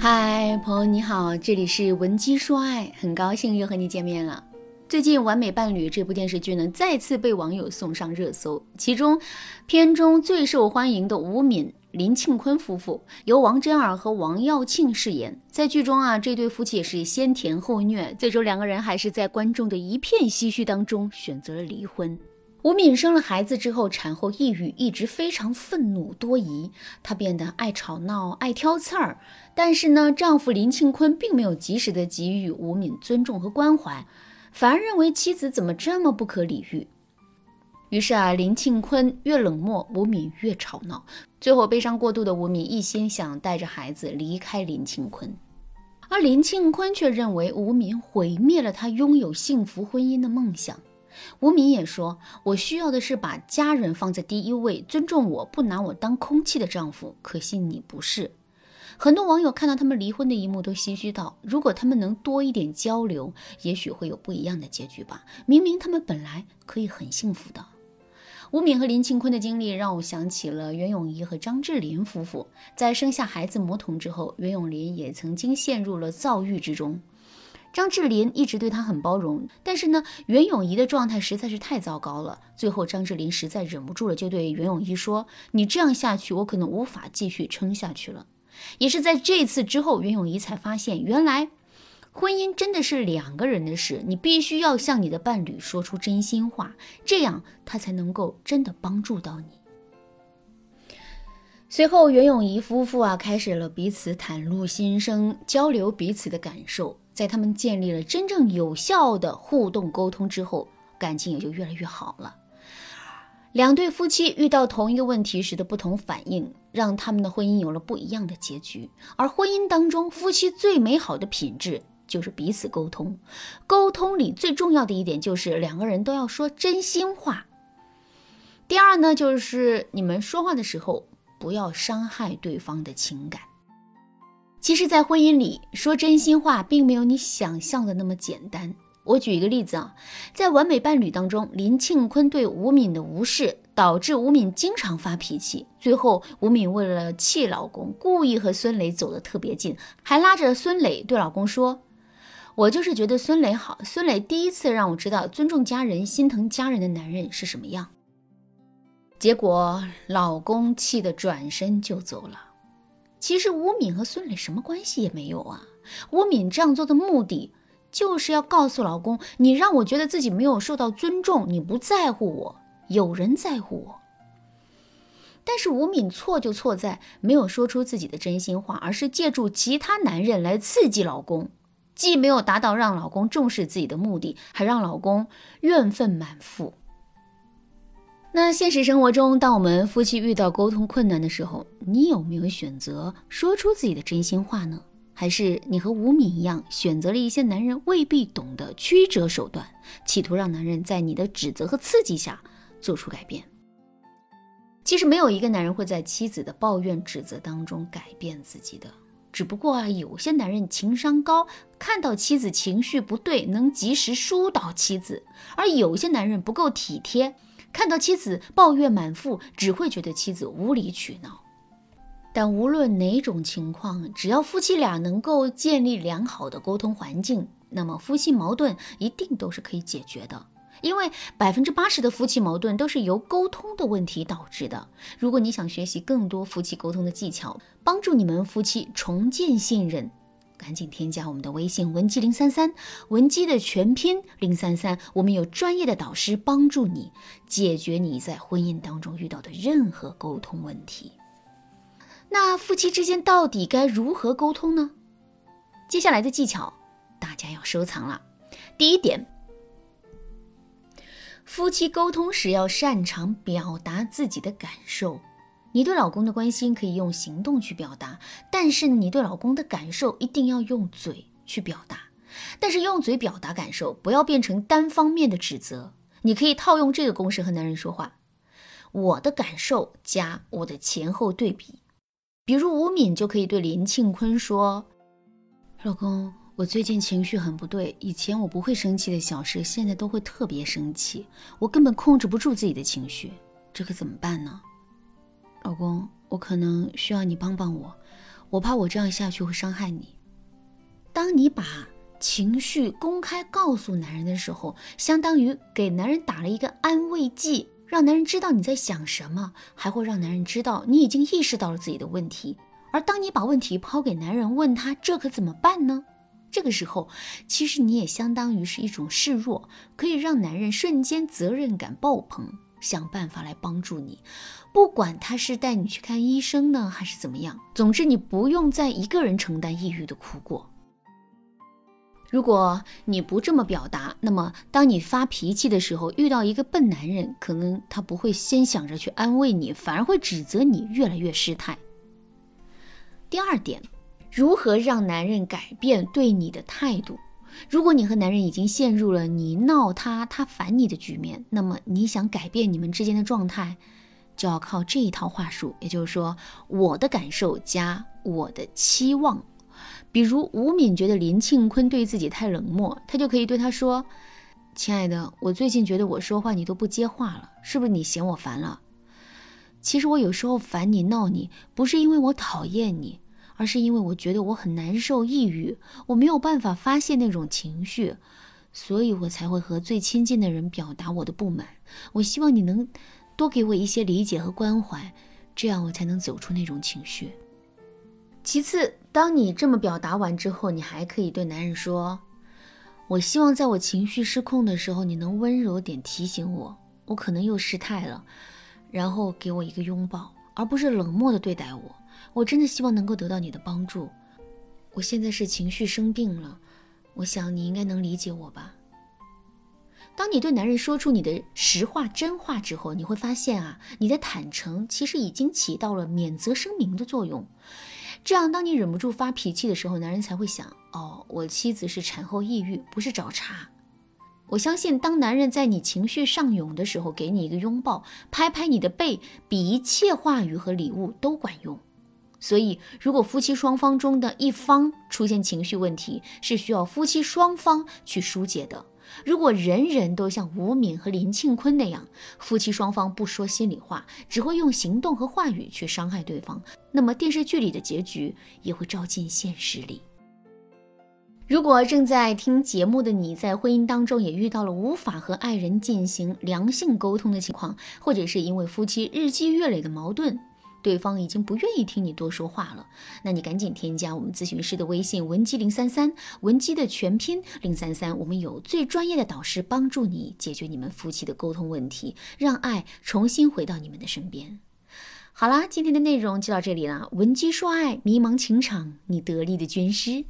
嗨，朋友你好，这里是文姬说爱，很高兴又和你见面了。最近《完美伴侣》这部电视剧呢，再次被网友送上热搜。其中，片中最受欢迎的吴敏、林庆坤夫妇，由王真儿和王耀庆饰演。在剧中啊，这对夫妻也是先甜后虐，最终两个人还是在观众的一片唏嘘当中选择了离婚。吴敏生了孩子之后，产后抑郁，一直非常愤怒多疑，她变得爱吵闹、爱挑刺儿。但是呢，丈夫林庆坤并没有及时的给予吴敏尊重和关怀，反而认为妻子怎么这么不可理喻。于是啊，林庆坤越冷漠，吴敏越吵闹。最后，悲伤过度的吴敏一心想带着孩子离开林庆坤，而林庆坤却认为吴敏毁灭了他拥有幸福婚姻的梦想。吴敏也说：“我需要的是把家人放在第一位，尊重我不拿我当空气的丈夫。可惜你不是。”很多网友看到他们离婚的一幕，都唏嘘道：“如果他们能多一点交流，也许会有不一样的结局吧。明明他们本来可以很幸福的。”吴敏和林庆坤的经历让我想起了袁咏仪和张智霖夫妇。在生下孩子魔童之后，袁咏琳也曾经陷入了躁郁之中。张智霖一直对她很包容，但是呢，袁咏仪的状态实在是太糟糕了。最后，张智霖实在忍不住了，就对袁咏仪说：“你这样下去，我可能无法继续撑下去了。”也是在这次之后，袁咏仪才发现，原来婚姻真的是两个人的事，你必须要向你的伴侣说出真心话，这样他才能够真的帮助到你。随后，袁咏仪夫妇啊，开始了彼此袒露心声，交流彼此的感受。在他们建立了真正有效的互动沟通之后，感情也就越来越好了。两对夫妻遇到同一个问题时的不同反应，让他们的婚姻有了不一样的结局。而婚姻当中，夫妻最美好的品质就是彼此沟通。沟通里最重要的一点就是两个人都要说真心话。第二呢，就是你们说话的时候不要伤害对方的情感。其实，在婚姻里说真心话，并没有你想象的那么简单。我举一个例子啊，在完美伴侣当中，林庆坤对吴敏的无视，导致吴敏经常发脾气。最后，吴敏为了气老公，故意和孙磊走得特别近，还拉着孙磊对老公说：“我就是觉得孙磊好，孙磊第一次让我知道尊重家人、心疼家人的男人是什么样。”结果，老公气得转身就走了。其实吴敏和孙磊什么关系也没有啊！吴敏这样做的目的，就是要告诉老公，你让我觉得自己没有受到尊重，你不在乎我，有人在乎我。但是吴敏错就错在没有说出自己的真心话，而是借助其他男人来刺激老公，既没有达到让老公重视自己的目的，还让老公怨愤满腹。那现实生活中，当我们夫妻遇到沟通困难的时候，你有没有选择说出自己的真心话呢？还是你和吴敏一样，选择了一些男人未必懂的曲折手段，企图让男人在你的指责和刺激下做出改变？其实没有一个男人会在妻子的抱怨指责当中改变自己的，只不过啊，有些男人情商高，看到妻子情绪不对，能及时疏导妻子；而有些男人不够体贴。看到妻子抱怨满腹，只会觉得妻子无理取闹。但无论哪种情况，只要夫妻俩能够建立良好的沟通环境，那么夫妻矛盾一定都是可以解决的。因为百分之八十的夫妻矛盾都是由沟通的问题导致的。如果你想学习更多夫妻沟通的技巧，帮助你们夫妻重建信任。赶紧添加我们的微信文姬零三三，文姬的全拼零三三，我们有专业的导师帮助你解决你在婚姻当中遇到的任何沟通问题。那夫妻之间到底该如何沟通呢？接下来的技巧大家要收藏了。第一点，夫妻沟通时要擅长表达自己的感受。你对老公的关心可以用行动去表达，但是你对老公的感受一定要用嘴去表达。但是用嘴表达感受，不要变成单方面的指责。你可以套用这个公式和男人说话：我的感受加我的前后对比。比如吴敏就可以对林庆坤说：“老公，我最近情绪很不对，以前我不会生气的小事，现在都会特别生气，我根本控制不住自己的情绪，这可怎么办呢？”老公，我可能需要你帮帮我。我怕我这样下去会伤害你。当你把情绪公开告诉男人的时候，相当于给男人打了一个安慰剂，让男人知道你在想什么，还会让男人知道你已经意识到了自己的问题。而当你把问题抛给男人，问他这可怎么办呢？这个时候，其实你也相当于是一种示弱，可以让男人瞬间责任感爆棚，想办法来帮助你。不管他是带你去看医生呢，还是怎么样，总之你不用再一个人承担抑郁的苦果。如果你不这么表达，那么当你发脾气的时候，遇到一个笨男人，可能他不会先想着去安慰你，反而会指责你越来越失态。第二点。如何让男人改变对你的态度？如果你和男人已经陷入了你闹他，他烦你的局面，那么你想改变你们之间的状态，就要靠这一套话术，也就是说，我的感受加我的期望。比如吴敏觉得林庆坤对自己太冷漠，他就可以对他说：“亲爱的，我最近觉得我说话你都不接话了，是不是你嫌我烦了？其实我有时候烦你闹你，不是因为我讨厌你。”而是因为我觉得我很难受、抑郁，我没有办法发泄那种情绪，所以我才会和最亲近的人表达我的不满。我希望你能多给我一些理解和关怀，这样我才能走出那种情绪。其次，当你这么表达完之后，你还可以对男人说：“我希望在我情绪失控的时候，你能温柔点提醒我，我可能又失态了，然后给我一个拥抱，而不是冷漠的对待我。”我真的希望能够得到你的帮助。我现在是情绪生病了，我想你应该能理解我吧。当你对男人说出你的实话真话之后，你会发现啊，你的坦诚其实已经起到了免责声明的作用。这样，当你忍不住发脾气的时候，男人才会想：哦，我妻子是产后抑郁，不是找茬。我相信，当男人在你情绪上涌的时候，给你一个拥抱，拍拍你的背，比一切话语和礼物都管用。所以，如果夫妻双方中的一方出现情绪问题，是需要夫妻双方去疏解的。如果人人都像吴敏和林庆坤那样，夫妻双方不说心里话，只会用行动和话语去伤害对方，那么电视剧里的结局也会照进现实里。如果正在听节目的你在婚姻当中也遇到了无法和爱人进行良性沟通的情况，或者是因为夫妻日积月累的矛盾，对方已经不愿意听你多说话了，那你赶紧添加我们咨询师的微信文姬零三三，文姬的全拼零三三，我们有最专业的导师帮助你解决你们夫妻的沟通问题，让爱重新回到你们的身边。好啦，今天的内容就到这里了，文姬说爱，迷茫情场，你得力的军师。